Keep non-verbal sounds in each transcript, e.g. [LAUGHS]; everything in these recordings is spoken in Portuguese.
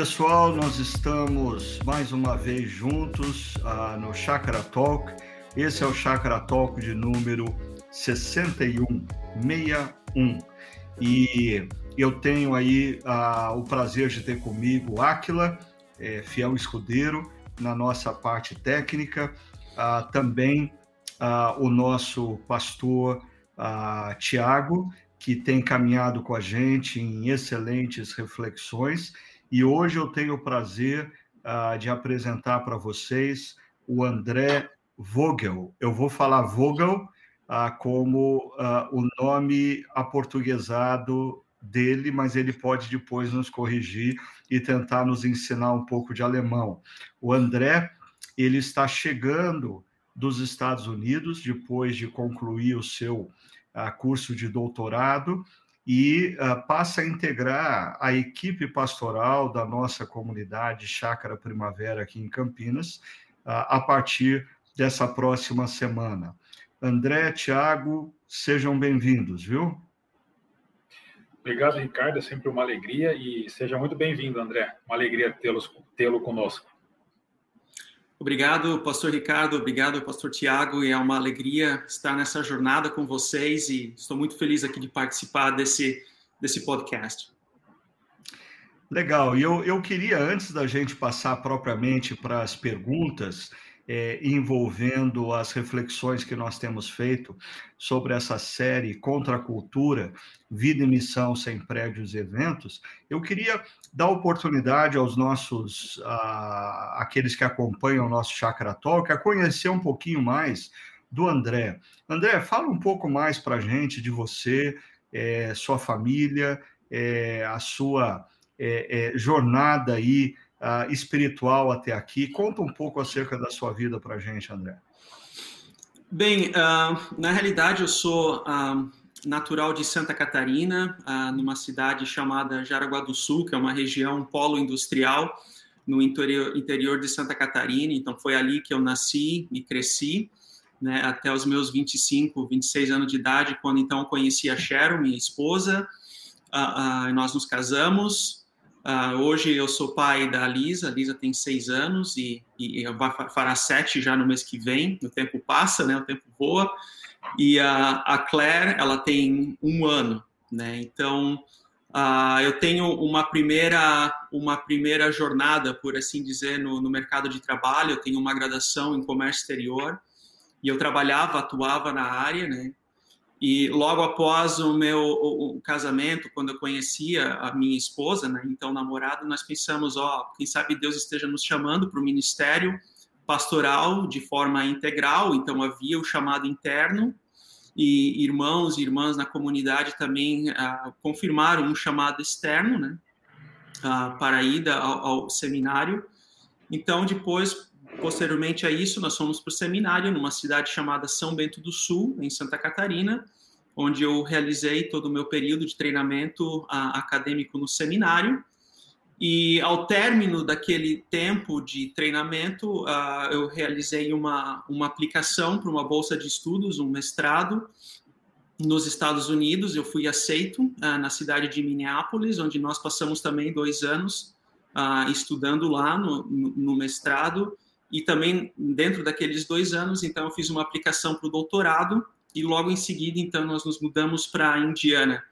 pessoal, nós estamos mais uma vez juntos uh, no Chakra Talk. Esse é o Chakra Talk de número 6161. E eu tenho aí uh, o prazer de ter comigo Áquila, é, fiel escudeiro, na nossa parte técnica. Uh, também o nosso pastor Tiago, que tem caminhado com a gente em excelentes reflexões. E hoje eu tenho o prazer uh, de apresentar para vocês o André Vogel. Eu vou falar Vogel uh, como uh, o nome aportuguesado dele, mas ele pode depois nos corrigir e tentar nos ensinar um pouco de alemão. O André, ele está chegando dos Estados Unidos depois de concluir o seu curso de doutorado e uh, passa a integrar a equipe pastoral da nossa comunidade Chácara Primavera aqui em Campinas uh, a partir dessa próxima semana. André, Tiago, sejam bem-vindos, viu? Obrigado, Ricardo. É sempre uma alegria e seja muito bem-vindo, André. Uma alegria tê-lo conosco. Obrigado, pastor Ricardo, obrigado, pastor Tiago, e é uma alegria estar nessa jornada com vocês e estou muito feliz aqui de participar desse, desse podcast. Legal, e eu, eu queria, antes da gente passar propriamente para as perguntas, é, envolvendo as reflexões que nós temos feito sobre essa série Contra a Cultura, Vida e Missão Sem Prédios e Eventos, eu queria dar oportunidade aos nossos, aqueles que acompanham o nosso Chakra Talk, a conhecer um pouquinho mais do André. André, fala um pouco mais para a gente de você, é, sua família, é, a sua é, é jornada aí uh, espiritual até aqui. Conta um pouco acerca da sua vida para a gente, André. Bem, uh, na realidade eu sou uh, natural de Santa Catarina, numa cidade chamada Jaraguá do Sul, que é uma região polo industrial no interior, interior de Santa Catarina. Então foi ali que eu nasci e cresci. Né, até os meus 25, 26 anos de idade, quando então conheci a Cheryl, minha esposa, uh, uh, nós nos casamos, Uh, hoje eu sou pai da Lisa, a Lisa tem seis anos e, e fará sete já no mês que vem. O tempo passa, né? O tempo voa. E a, a Claire, ela tem um ano, né? Então uh, eu tenho uma primeira uma primeira jornada, por assim dizer, no, no mercado de trabalho. Eu tenho uma graduação em comércio exterior e eu trabalhava, atuava na área, né? E logo após o meu o, o casamento, quando eu conhecia a minha esposa, né, então namorada, nós pensamos, ó, quem sabe Deus esteja nos chamando para o ministério pastoral de forma integral. Então havia o chamado interno e irmãos e irmãs na comunidade também ah, confirmaram um chamado externo, né, ah, para a ida ao, ao seminário. Então depois Posteriormente a isso, nós fomos para o seminário numa cidade chamada São Bento do Sul, em Santa Catarina, onde eu realizei todo o meu período de treinamento a, acadêmico no seminário. E ao término daquele tempo de treinamento, eu realizei uma, uma aplicação para uma bolsa de estudos, um mestrado nos Estados Unidos. Eu fui aceito na cidade de Minneapolis, onde nós passamos também dois anos uh, estudando lá no, no mestrado e também dentro daqueles dois anos, então eu fiz uma aplicação para o doutorado e logo em seguida, então nós nos mudamos para Indiana.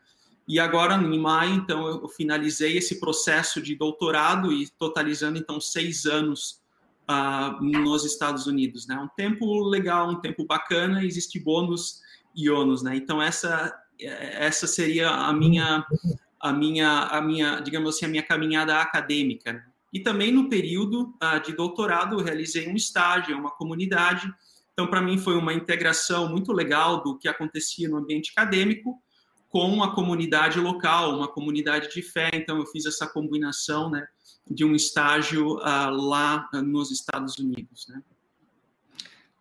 E agora, em maio, então eu finalizei esse processo de doutorado e totalizando então seis anos uh, nos Estados Unidos, né? Um tempo legal, um tempo bacana, existe bônus e ônus, né? Então essa essa seria a minha a minha a minha digamos assim a minha caminhada acadêmica. E também no período uh, de doutorado, eu realizei um estágio em uma comunidade. Então, para mim, foi uma integração muito legal do que acontecia no ambiente acadêmico com a comunidade local, uma comunidade de fé. Então, eu fiz essa combinação né, de um estágio uh, lá nos Estados Unidos. Né?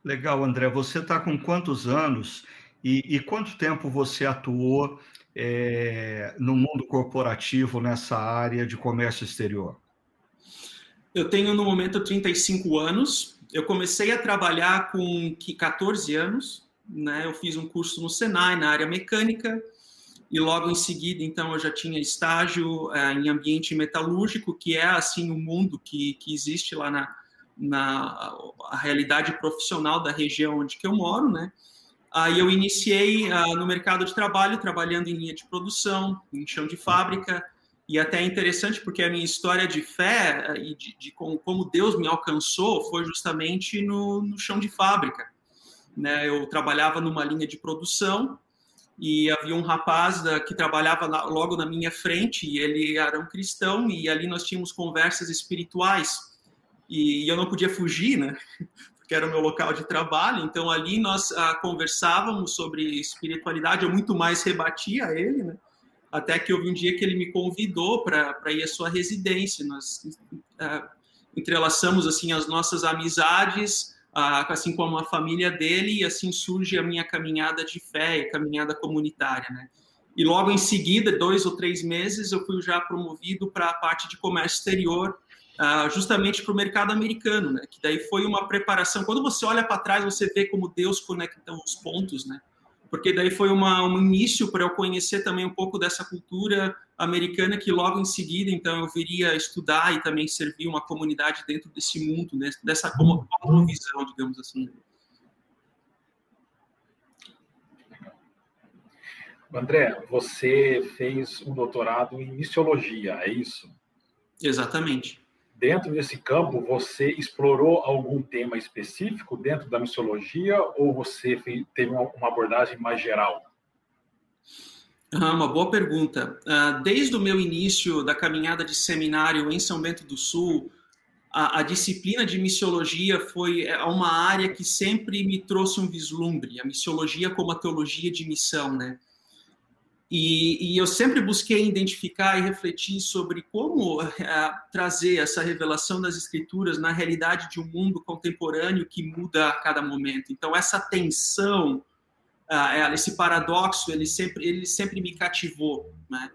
Legal, André. Você está com quantos anos e, e, quanto tempo você atuou é, no mundo corporativo nessa área de comércio exterior? Eu tenho no momento 35 anos. Eu comecei a trabalhar com 14 anos, né? Eu fiz um curso no Senai na área mecânica e logo em seguida, então, eu já tinha estágio uh, em ambiente metalúrgico, que é, assim, o mundo que, que existe lá na, na a realidade profissional da região onde que eu moro, né? Aí eu iniciei uh, no mercado de trabalho, trabalhando em linha de produção, em chão de fábrica, e até é interessante porque a minha história de fé e de, de como, como, Deus me alcançou foi justamente no, no chão de fábrica. Né? Eu trabalhava numa linha de produção e havia um rapaz da, que trabalhava na, logo na minha frente e ele era um cristão e ali nós tínhamos conversas espirituais e, e eu não podia fugir, né? [LAUGHS] Porque era o meu local de trabalho. Então ali nós ah, conversávamos sobre espiritualidade. Eu muito mais rebatia ele, né? Até que houve um dia que ele me convidou para ir à sua residência. Nós ah, entrelaçamos assim as nossas amizades assim como a família dele, e assim surge a minha caminhada de fé e caminhada comunitária, né? E logo em seguida, dois ou três meses, eu fui já promovido para a parte de comércio exterior, justamente para o mercado americano, né? Que daí foi uma preparação. Quando você olha para trás, você vê como Deus conecta os pontos, né? Porque daí foi uma, um início para eu conhecer também um pouco dessa cultura americana que logo em seguida, então, eu viria estudar e também servir uma comunidade dentro desse mundo, né? dessa como, como visão, digamos assim. André, você fez um doutorado em missiologia, é isso? Exatamente dentro desse campo, você explorou algum tema específico dentro da missiologia ou você teve uma abordagem mais geral? Ah, uma boa pergunta. Ah, desde o meu início da caminhada de seminário em São Bento do Sul, a, a, disciplina de missiologia foi é, uma área que sempre me trouxe um vislumbre, a missiologia como a teologia de missão, né? E, e, eu sempre busquei identificar e refletir sobre como uh, trazer essa revelação das escrituras na realidade de um mundo contemporâneo que muda a cada momento. Então essa tensão, uh, esse paradoxo, ele sempre, ele sempre me cativou. Né?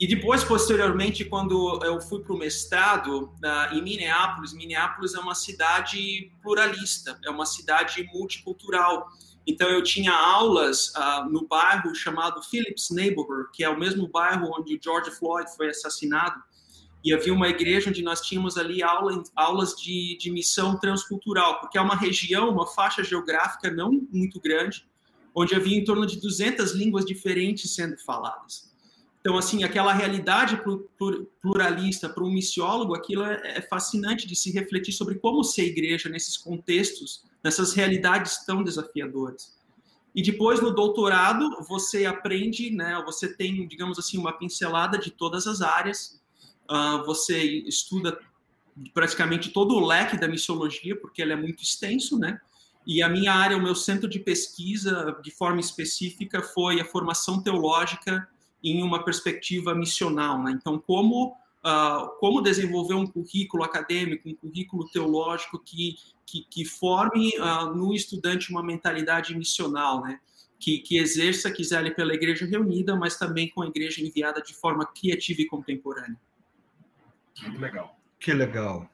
E depois, posteriormente, quando eu fui para o mestrado uh, em Minneapolis, Minneapolis é uma cidade pluralista, é uma cidade multicultural. Então, eu tinha aulas uh, no bairro chamado Phillips Neighborhood, que é o mesmo bairro onde George Floyd foi assassinado. E havia uma igreja onde nós tínhamos ali aula, aulas de, de missão transcultural, porque é uma região, uma faixa geográfica não muito grande, onde havia em torno de 200 línguas diferentes sendo faladas. Então, assim, aquela realidade pluralista para um missiólogo, aquilo é, é fascinante de se refletir sobre como ser igreja nesses contextos nessas realidades tão desafiadoras. E depois no doutorado você aprende, né? Você tem, digamos assim, uma pincelada de todas as áreas. Uh, você estuda praticamente todo o leque da missiologia, porque ele é muito extenso, né? E a minha área, o meu centro de pesquisa, de forma específica, foi a formação teológica em uma perspectiva missional, né? Então, como uh, como desenvolver um currículo acadêmico, um currículo teológico que, que, que forme uh, no estudante uma mentalidade missional, né? Que, que exerça, quiser ali pela igreja reunida, mas também com a igreja enviada de forma criativa e contemporânea. Muito legal. Que legal.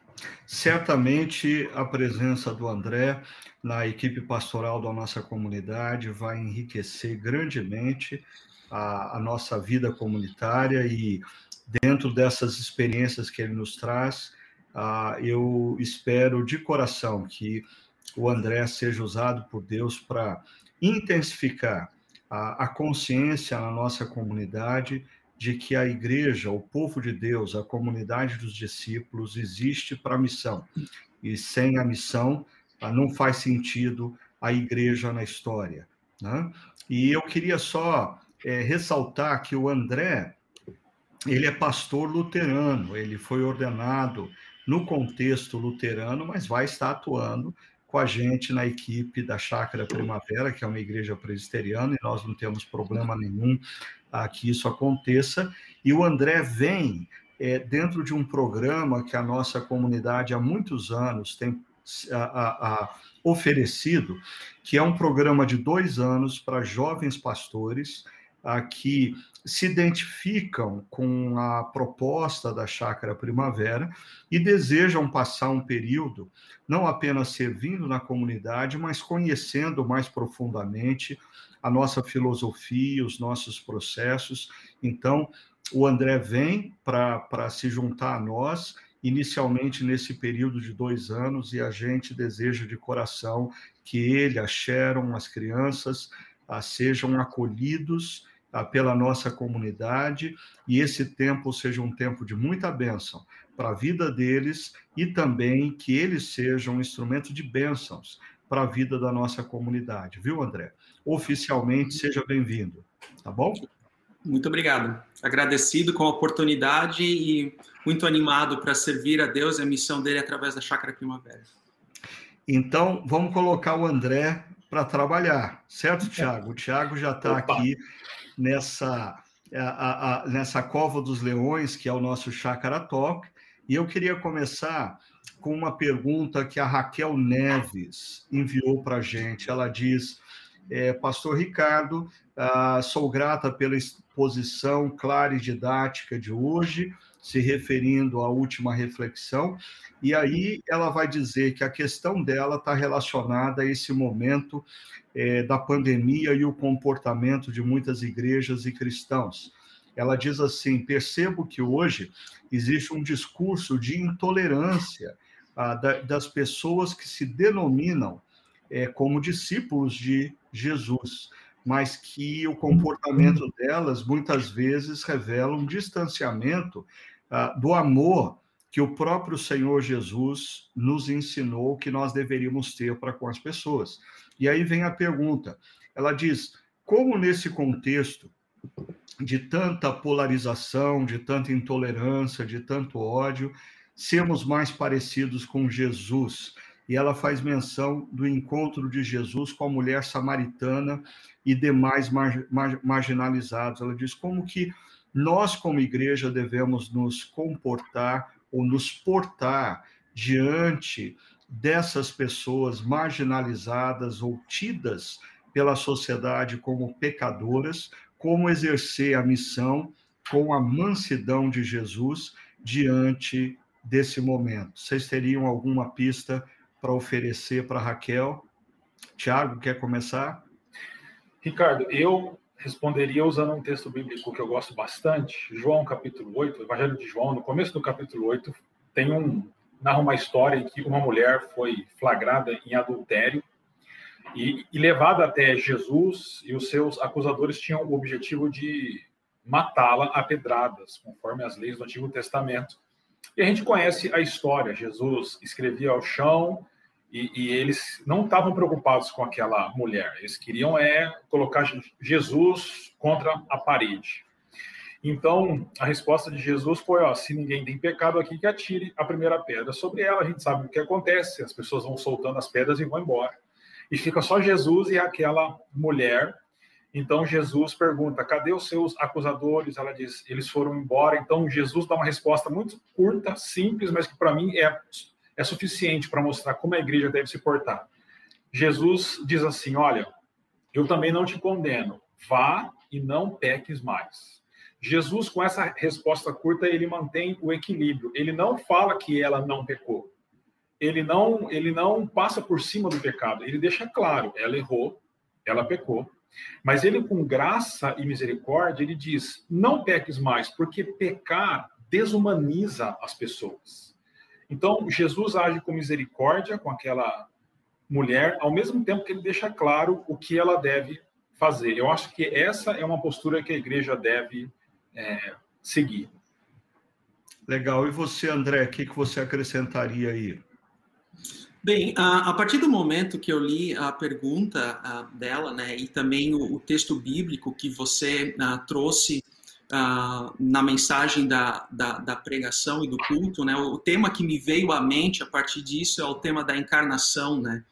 Certamente a presença do André na equipe pastoral da nossa comunidade vai enriquecer grandemente a, a nossa vida comunitária e dentro dessas experiências que ele nos traz, uh, eu espero de coração que o André seja usado por Deus para intensificar a, a consciência na nossa comunidade de que a igreja, o povo de Deus, a comunidade dos discípulos existe para a missão. E sem a missão, ah, não faz sentido a igreja na história. Né? E eu queria só é, ressaltar que o André, ele é pastor luterano, ele foi ordenado no contexto luterano, mas vai estar atuando com a gente na equipe da Chácara Primavera, que é uma igreja presbiteriana, e nós não temos problema nenhum a que isso aconteça. E o André vem é, dentro de um programa que a nossa comunidade há muitos anos tem a, a, a, oferecido, que é um programa de dois anos para jovens pastores que se identificam com a proposta da Chácara Primavera e desejam passar um período não apenas servindo na comunidade, mas conhecendo mais profundamente a nossa filosofia, os nossos processos. Então, o André vem para se juntar a nós, inicialmente nesse período de dois anos, e a gente deseja de coração que ele, a Sharon, as crianças, ah, sejam acolhidos ah, pela nossa comunidade e esse tempo seja um tempo de muita bênção para a vida deles e também que eles sejam um instrumento de bênçãos para a vida da nossa comunidade, viu, André? Oficialmente, seja bem-vindo, tá bom? Muito obrigado. Agradecido com a oportunidade e muito animado para servir a Deus e a missão dele através da Chácara Primavera. Então, vamos colocar o André para trabalhar, certo, Tiago? O Tiago já está aqui nessa, a, a, nessa Cova dos Leões, que é o nosso Chácara Talk, e eu queria começar com uma pergunta que a Raquel Neves enviou para a gente. Ela diz: é, Pastor Ricardo, ah, sou grata pela exposição clara e didática de hoje, se referindo à última reflexão, e aí ela vai dizer que a questão dela está relacionada a esse momento é, da pandemia e o comportamento de muitas igrejas e cristãos. Ela diz assim: percebo que hoje existe um discurso de intolerância ah, da, das pessoas que se denominam é, como discípulos de Jesus, mas que o comportamento delas muitas vezes revela um distanciamento ah, do amor que o próprio Senhor Jesus nos ensinou que nós deveríamos ter para com as pessoas. E aí vem a pergunta. Ela diz: como nesse contexto de tanta polarização, de tanta intolerância, de tanto ódio, sermos mais parecidos com Jesus? E ela faz menção do encontro de Jesus com a mulher samaritana e demais mar, mar, marginalizados. Ela diz como que nós, como igreja, devemos nos comportar ou nos portar diante dessas pessoas marginalizadas ou tidas pela sociedade como pecadoras, como exercer a missão com a mansidão de Jesus diante desse momento. Vocês teriam alguma pista para oferecer para Raquel? Tiago, quer começar? Ricardo, eu responderia usando um texto bíblico que eu gosto bastante, João capítulo 8, Evangelho de João, no começo do capítulo 8, tem um narra uma história em que uma mulher foi flagrada em adultério e, e levada até Jesus e os seus acusadores tinham o objetivo de matá-la a pedradas, conforme as leis do Antigo Testamento. E a gente conhece a história. Jesus escrevia ao chão, e, e, eles não estavam preocupados com aquela mulher, eles queriam é colocar Jesus contra a parede. Então, a resposta de Jesus foi: ó, se ninguém tem pecado aqui, que atire a primeira pedra sobre ela. A gente sabe o que acontece, as pessoas vão soltando as pedras e vão embora. E fica só Jesus e aquela mulher. Então, Jesus pergunta: cadê os seus acusadores? Ela diz: eles foram embora. Então, Jesus dá uma resposta muito curta, simples, mas que para mim é é suficiente para mostrar como a igreja deve se portar. Jesus diz assim: Olha, eu também não te condeno, vá e não peques mais. Jesus, com essa resposta curta, ele mantém o equilíbrio. Ele não fala que ela não pecou. Ele não, ele não passa por cima do pecado. Ele deixa claro, ela errou, ela pecou. Mas ele, com graça e misericórdia, ele diz: não peques mais, porque pecar desumaniza as pessoas. Então, Jesus age com misericórdia com aquela mulher, ao mesmo tempo que ele deixa claro o que ela deve fazer. Eu acho que essa é uma postura que a igreja deve é, seguir. Legal. E você, André, o que, que você acrescentaria aí? Bem, a, partir do momento que eu li a pergunta dela, né, e também o, texto bíblico que você trouxe uh, na mensagem da, da, da, pregação e do culto, né? O tema que me veio à mente a partir disso é o tema da encarnação, né?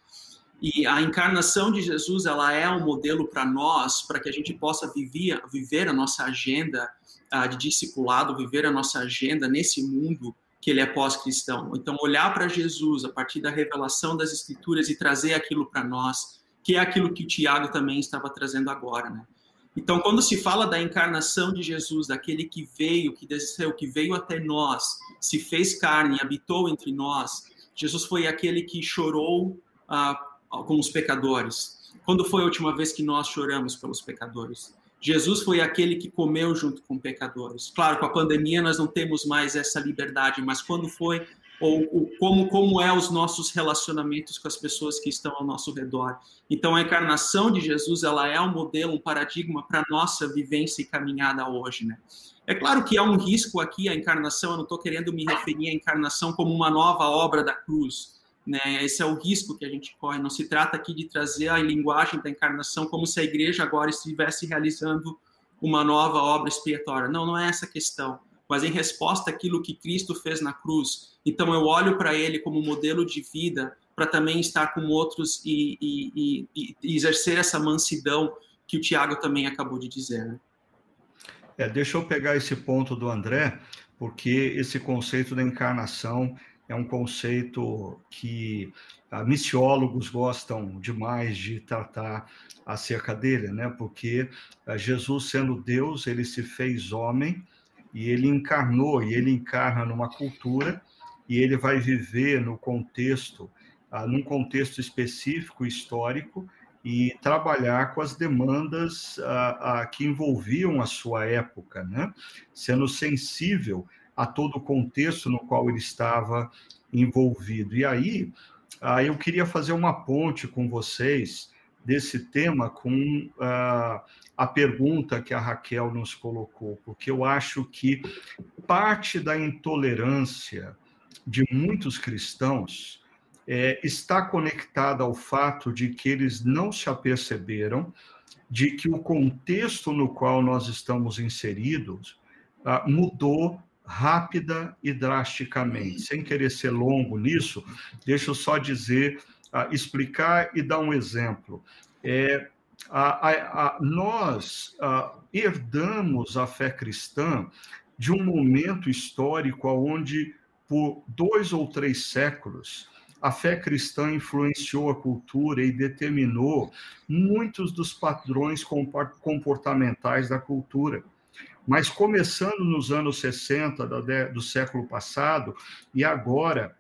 E a encarnação de Jesus, ela é um modelo para nós, para que a gente possa viver, viver a nossa agenda uh, de discipulado, viver a nossa agenda nesse mundo que ele é pós-cristão. Então, olhar para Jesus a partir da revelação das Escrituras e trazer aquilo para nós, que é aquilo que o Tiago também estava trazendo agora, né? Então, quando se fala da encarnação de Jesus, daquele que veio, que desceu, que veio até nós, se fez carne, habitou entre nós, Jesus foi aquele que chorou ah, com os pecadores. Quando foi a última vez que nós choramos pelos pecadores? Jesus foi aquele que comeu junto com pecadores. Claro, com a pandemia nós não temos mais essa liberdade, mas quando foi ou, ou, como como é os nossos relacionamentos com as pessoas que estão ao nosso redor. Então a encarnação de Jesus ela é um modelo, um paradigma para nossa vivência e caminhada hoje, né? É claro que há um risco aqui a encarnação. Eu não estou querendo me referir à encarnação como uma nova obra da cruz. Né? Esse é o risco que a gente corre. Não se trata aqui de trazer a linguagem da encarnação como se a igreja agora estivesse realizando uma nova obra expiatória. Não, não é essa a questão. Mas em resposta àquilo que Cristo fez na cruz. Então eu olho para ele como modelo de vida para também estar com outros e, e, e, e, exercer essa mansidão que o Tiago também acabou de dizer. Né? É, deixa eu pegar esse ponto do André, porque esse conceito da encarnação é um conceito que ah, missiólogos gostam demais de tratar acerca dele, né? Porque ah, Jesus, sendo Deus, ele se fez homem e ele encarnou, e ele encarna numa cultura e ele vai viver no contexto, ah, num contexto específico histórico e trabalhar com as demandas que envolviam a sua época, né? Sendo sensível a todo o contexto no qual ele estava envolvido. E aí, aí eu queria fazer uma ponte com vocês desse tema com uh, a pergunta que a Raquel nos colocou, porque eu acho que parte da intolerância de muitos cristãos é, está conectada ao fato de que eles não se aperceberam de que o contexto no qual nós estamos inseridos uh, mudou rápida e drasticamente. Sem querer ser longo nisso, deixa eu só dizer, explicar e dar um exemplo. É, a, a, a, nós herdamos a fé cristã de um momento histórico onde, por dois ou três séculos, a fé cristã influenciou a cultura e determinou muitos dos padrões comportamentais da cultura. Mas começando nos anos 60 do século passado e agora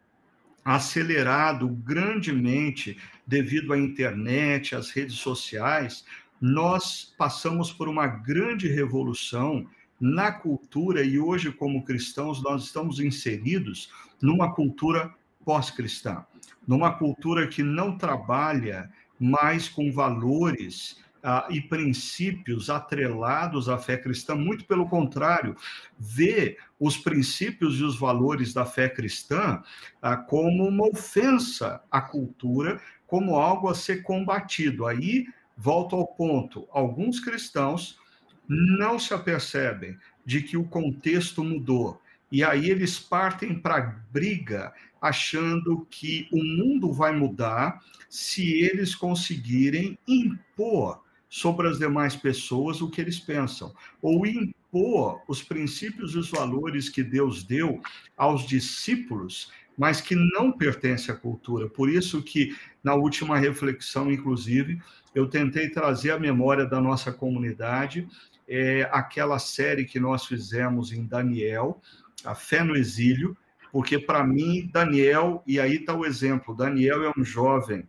acelerado grandemente devido à internet, às redes sociais, nós passamos por uma grande revolução na cultura e hoje como cristãos nós estamos inseridos numa cultura pós-cristã, numa cultura que não trabalha mais com valores ah, e princípios atrelados à fé cristã, muito pelo contrário, vê os princípios e os valores da fé cristã ah, como uma ofensa à cultura, como algo a ser combatido. Aí, volto ao ponto: alguns cristãos não se apercebem de que o contexto mudou. E aí eles partem para briga, achando que o mundo vai mudar se eles conseguirem impor sobre as demais pessoas o que eles pensam, ou impor os princípios e os valores que Deus deu aos discípulos, mas que não pertence à cultura. Por isso que na última reflexão, inclusive, eu tentei trazer à memória da nossa comunidade é, aquela série que nós fizemos em Daniel, a fé no exílio, porque para mim Daniel e aí está o exemplo, Daniel é um jovem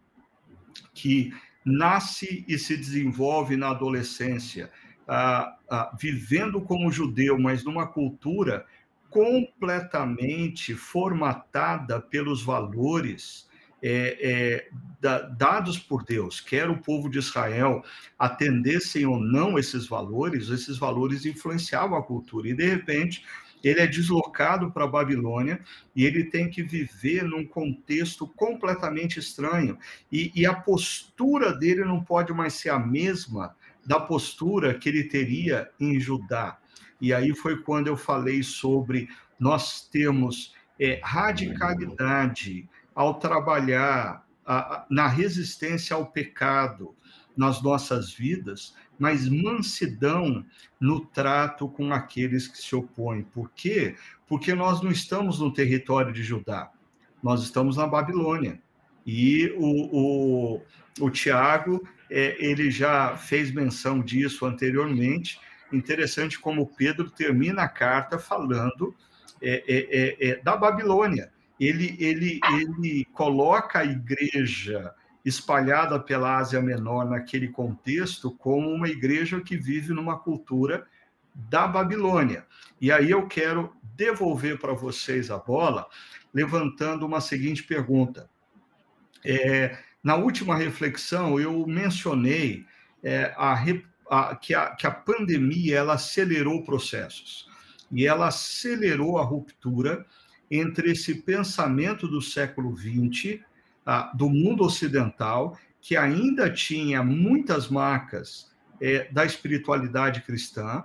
que nasce e se desenvolve na adolescência, ah, ah, vivendo como judeu, mas numa cultura completamente formatada pelos valores é, é, da, dados por Deus, quer o povo de Israel atendessem ou não esses valores, esses valores influenciavam a cultura. E, de repente, ele é deslocado para a Babilônia e ele tem que viver num contexto completamente estranho. E, e, a postura dele não pode mais ser a mesma da postura que ele teria em Judá. E aí foi quando eu falei sobre nós temos é, radicalidade ao trabalhar a, a, na resistência ao pecado nas nossas vidas, mas mansidão no trato com aqueles que se opõem. Por quê? Porque nós não estamos no território de Judá, nós estamos na Babilônia. E o, o, o Tiago é, ele já fez menção disso anteriormente. Interessante como Pedro termina a carta falando é, é, é, é da Babilônia. Ele, ele, ele coloca a igreja espalhada pela Ásia Menor naquele contexto como uma igreja que vive numa cultura da Babilônia. E aí eu quero devolver para vocês a bola, levantando uma seguinte pergunta. É, na última reflexão, eu mencionei é, a, a, que, a, que a pandemia ela acelerou processos e ela acelerou a ruptura entre esse pensamento do século XX, do mundo ocidental, que ainda tinha muitas marcas é, da espiritualidade cristã,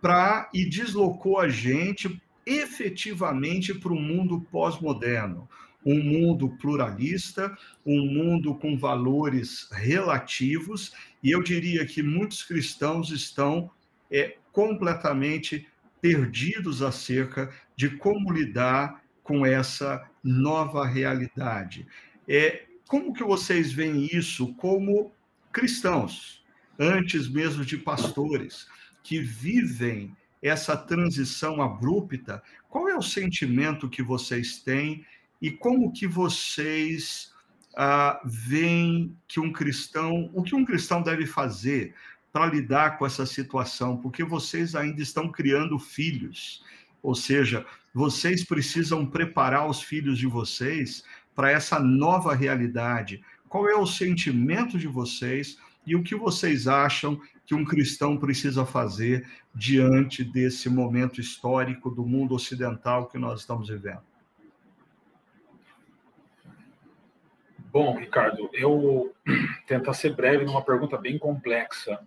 para e deslocou a gente efetivamente para o mundo pós-moderno, um mundo pluralista, um mundo com valores relativos, e eu diria que muitos cristãos estão é, completamente perdidos acerca de como lidar com essa nova realidade. É, como que vocês veem isso como cristãos, antes mesmo de pastores, que vivem essa transição abrupta? Qual é o sentimento que vocês têm e como que vocês ah, veem que um cristão, o que um cristão deve fazer para lidar com essa situação? Porque vocês ainda estão criando filhos, ou seja, vocês precisam preparar os filhos de vocês para essa nova realidade. Qual é o sentimento de vocês e o que vocês acham que um cristão precisa fazer diante desse momento histórico do mundo ocidental que nós estamos vivendo? Bom, Ricardo, eu [CLEARS THROAT] tentar ser breve numa pergunta bem complexa.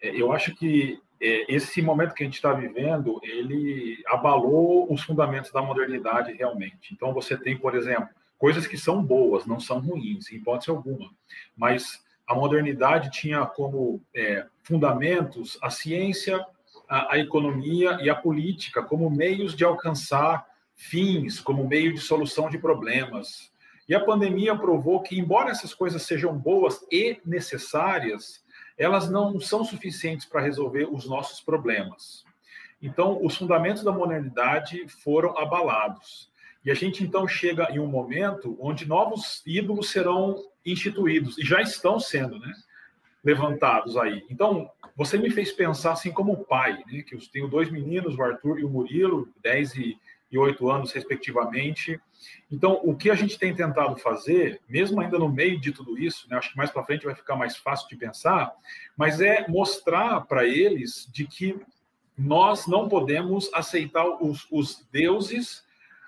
É, eu acho que é, esse momento que a gente está vivendo, ele abalou os fundamentos da modernidade realmente. Então, você tem, por exemplo, coisas que são boas, não são ruins, em hipótese alguma. Mas a modernidade tinha como é, fundamentos a ciência, a, a economia e a política como meios de alcançar fins, como meio de solução de problemas. E a pandemia provou que, embora essas coisas sejam boas e necessárias, elas não são suficientes para resolver os nossos problemas. Então, os fundamentos da modernidade foram abalados. E a gente então chega em um momento onde novos ídolos serão instituídos e já estão sendo, né, levantados aí. Então, você me fez pensar assim como pai, né, que eu tenho dois meninos, o Arthur e o Murilo, 10 e e oito anos, respectivamente. Então, o que a gente tem tentado fazer, mesmo ainda no meio de tudo isso, né, acho que mais para frente vai ficar mais fácil de pensar, mas é mostrar para eles de que nós não podemos aceitar os, os deuses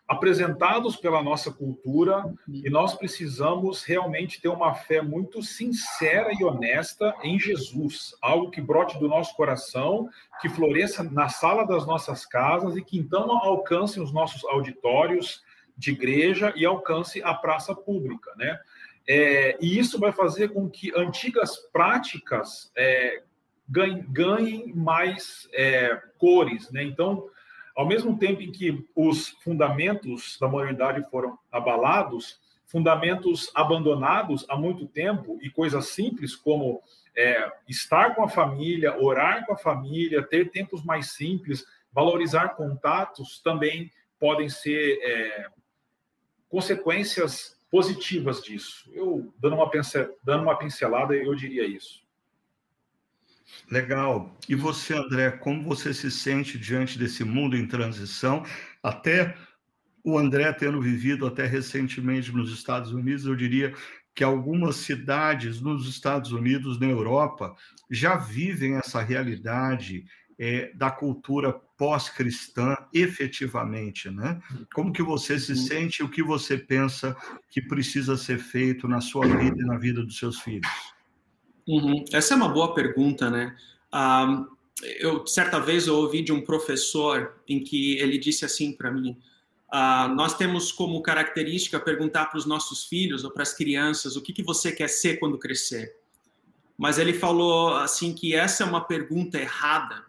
apresentados pela nossa cultura e nós precisamos realmente ter uma fé muito sincera e honesta em Jesus, algo que brote do nosso coração, que floresça na sala das nossas casas e que então alcance os nossos auditórios de igreja e alcance a praça pública, né? É, e isso vai fazer com que antigas práticas é, ganhem, ganhem mais é, cores, né? Então ao mesmo tempo em que os fundamentos da modernidade foram abalados, fundamentos abandonados há muito tempo e coisas simples como é, estar com a família, orar com a família, ter tempos mais simples, valorizar contatos também podem ser é, consequências positivas disso. Eu, dando uma, pincelada, eu diria isso. Legal. E você, André, como você se sente diante desse mundo em transição? Até o André tendo vivido até recentemente nos Estados Unidos, eu diria que algumas cidades nos Estados Unidos, na Europa, já vivem essa realidade é, da cultura pós-cristã efetivamente, né? Como que você se sente e o que você pensa que precisa ser feito na sua vida e na vida dos seus filhos? Uhum. Essa é uma boa pergunta, né? Um, eu certa vez eu ouvi de um professor em que ele disse assim para mim: uh, nós temos como característica perguntar para os nossos filhos ou para as crianças o que, que você quer ser quando crescer. Mas ele falou assim que essa é uma pergunta errada,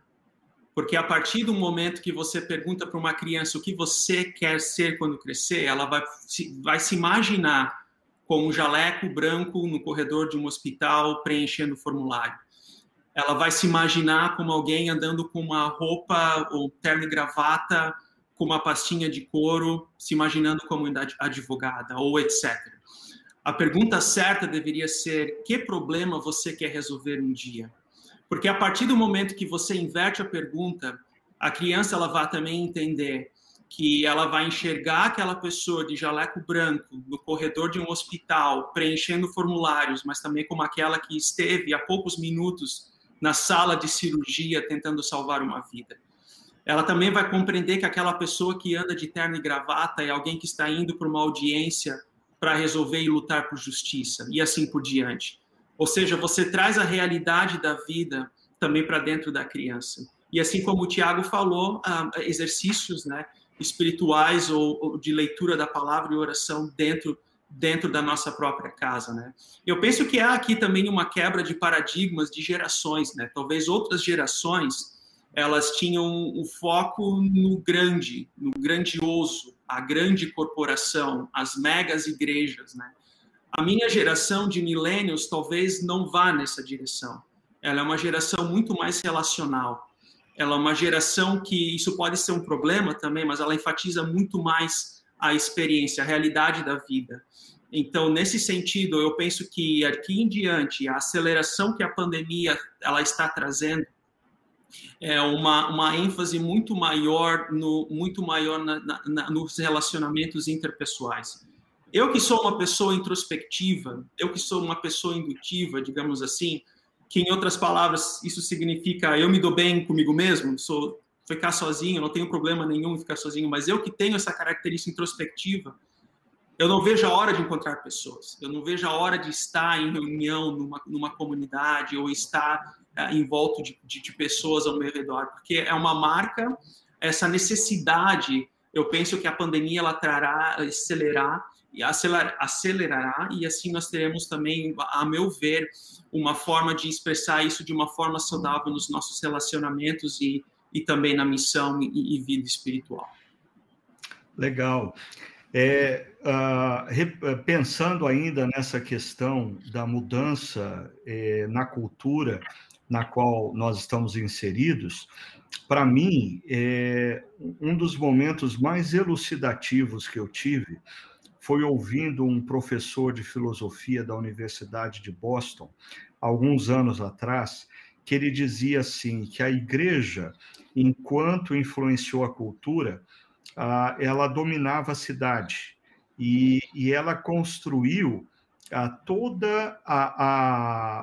porque a partir do momento que você pergunta para uma criança o que você quer ser quando crescer, ela vai se, vai se imaginar com um jaleco branco no corredor de um hospital preenchendo formulário. Ela vai se imaginar como alguém andando com uma roupa ou terno e gravata, com uma pastinha de couro, se imaginando como advogada ou etc. A pergunta certa deveria ser: que problema você quer resolver um dia? Porque a partir do momento que você inverte a pergunta, a criança ela vai também entender que ela vai enxergar aquela pessoa de jaleco branco no corredor de um hospital, preenchendo formulários, mas também como aquela que esteve há poucos minutos na sala de cirurgia tentando salvar uma vida. Ela também vai compreender que aquela pessoa que anda de terno e gravata é alguém que está indo para uma audiência para resolver e lutar por justiça, e assim por diante. Ou seja, você traz a realidade da vida também para dentro da criança. E assim como o Tiago falou, ah, exercícios né, espirituais ou, ou, de leitura da palavra e oração dentro dentro da nossa própria casa, né? Eu penso que há aqui também uma quebra de paradigmas de gerações, né? Talvez outras gerações elas tinham o um foco no grande, no grandioso, a grande corporação, as megas igrejas, né? A minha geração de milênios talvez não vá nessa direção. Ela é uma geração muito mais relacional. Ela é uma geração que isso pode ser um problema também, mas ela enfatiza muito mais a experiência, a realidade da vida. Então, nesse sentido, eu penso que aqui em diante a aceleração que a pandemia ela está trazendo é uma, uma ênfase muito maior no muito maior na, na, nos relacionamentos interpessoais. Eu que sou uma pessoa introspectiva, eu que sou uma pessoa indutiva, digamos assim, que em outras palavras isso significa eu me dou bem comigo mesmo, sou ficar sozinho, não tenho problema nenhum em ficar sozinho, mas eu que tenho essa característica introspectiva, eu não vejo a hora de encontrar pessoas, eu não vejo a hora de estar em reunião numa, numa comunidade ou estar é, em volta de, de, de pessoas ao meu redor, porque é uma marca, essa necessidade, eu penso que a pandemia ela trará, acelerar e acelerar, acelerará, e assim nós teremos também, a meu ver, uma forma de expressar isso de uma forma saudável nos nossos relacionamentos e, e também na missão e, e vida espiritual. Legal. É, uh, pensando ainda nessa questão da mudança é, na cultura na qual nós estamos inseridos, para mim, é, um dos momentos mais elucidativos que eu tive foi ouvindo um professor de filosofia da Universidade de Boston, alguns anos atrás, que ele dizia assim que a igreja, enquanto influenciou a cultura, ela dominava a cidade. E, ela construiu a, toda a,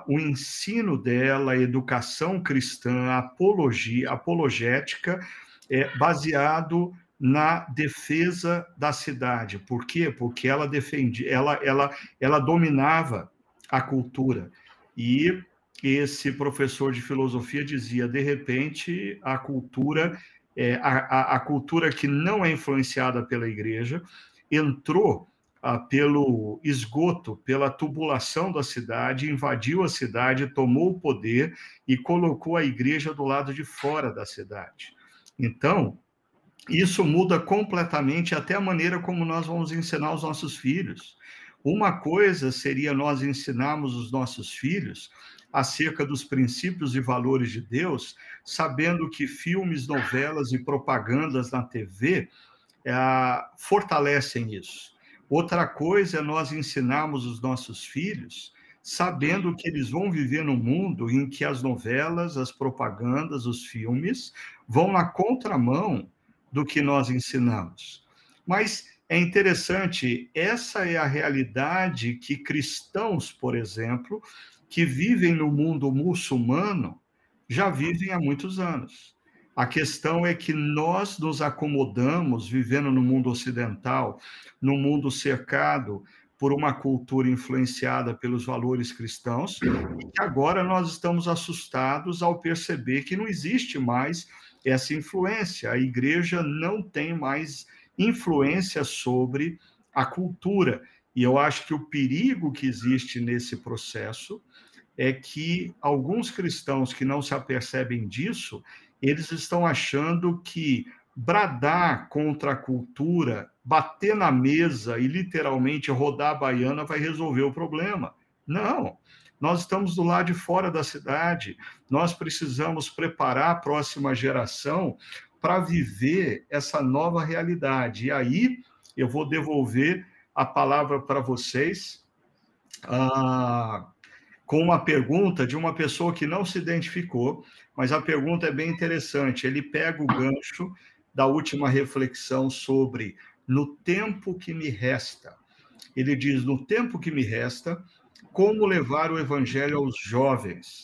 a, o ensino dela, a educação cristã, a apologia, apologética, é, baseado na defesa da cidade. Por quê? Porque ela defendia, ela, ela, ela dominava a cultura. E esse professor de filosofia dizia, de repente, a cultura, é, a, a, cultura que não é influenciada pela igreja, entrou ah, pelo esgoto, pela tubulação da cidade, invadiu a cidade, tomou o poder e colocou a igreja do lado de fora da cidade. Então, isso muda completamente até a maneira como nós vamos ensinar os nossos filhos. Uma coisa seria nós ensinarmos os nossos filhos acerca dos princípios e valores de Deus, sabendo que filmes, novelas e propagandas na TV é, fortalecem isso. Outra coisa é nós ensinarmos os nossos filhos sabendo que eles vão viver num mundo em que as novelas, as propagandas, os filmes vão na contramão do que nós ensinamos. Mas é interessante, essa é a realidade que cristãos, por exemplo, que vivem no mundo muçulmano, já vivem há muitos anos. A questão é que nós nos acomodamos vivendo no mundo ocidental, no mundo cercado por uma cultura influenciada pelos valores cristãos, e agora nós estamos assustados ao perceber que não existe mais essa influência. A igreja não tem mais influência sobre a cultura. E eu acho que o perigo que existe nesse processo é que alguns cristãos que não se apercebem disso, eles estão achando que bradar contra a cultura, bater na mesa e literalmente rodar a baiana vai resolver o problema. Não. Nós estamos do lado de fora da cidade. Nós precisamos preparar a próxima geração para viver essa nova realidade. E aí eu vou devolver a palavra para vocês ah, com uma pergunta de uma pessoa que não se identificou, mas a pergunta é bem interessante. Ele pega o gancho da última reflexão sobre no tempo que me resta. Ele diz: no tempo que me resta, como levar o evangelho aos jovens?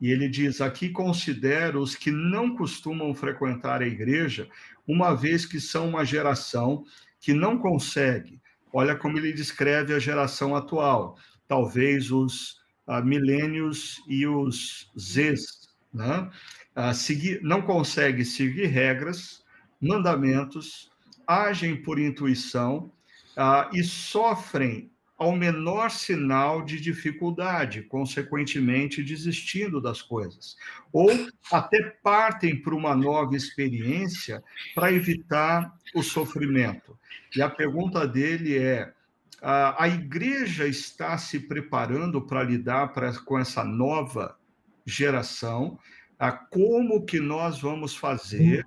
E ele diz: aqui considero os que não costumam frequentar a igreja, uma vez que são uma geração que não consegue. Olha como ele descreve a geração atual, talvez os uh, milênios e os Zs, né? Uh, seguir, não consegue seguir regras, mandamentos, agem por intuição uh, e sofrem ao menor sinal de dificuldade, consequentemente desistindo das coisas. Ou até partem para uma nova experiência para evitar o sofrimento. E a pergunta dele é: a, igreja está se preparando para lidar pra, com essa nova geração? A, como que nós vamos fazer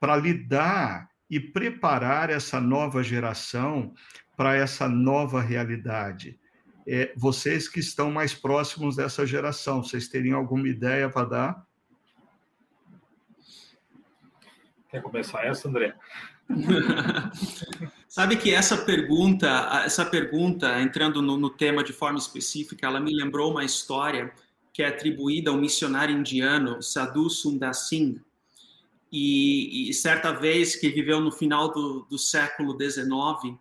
para lidar e preparar essa nova geração para essa nova realidade? É, vocês que estão mais próximos dessa geração, vocês teriam alguma ideia para dar? Quer começar essa, André? [LAUGHS] Sabe que essa pergunta, essa pergunta, entrando no, no, tema de forma específica, ela me lembrou uma história que é atribuída ao missionário indiano Sadhu Sundar Singh. E, e certa vez, que viveu no final do, do século XIX,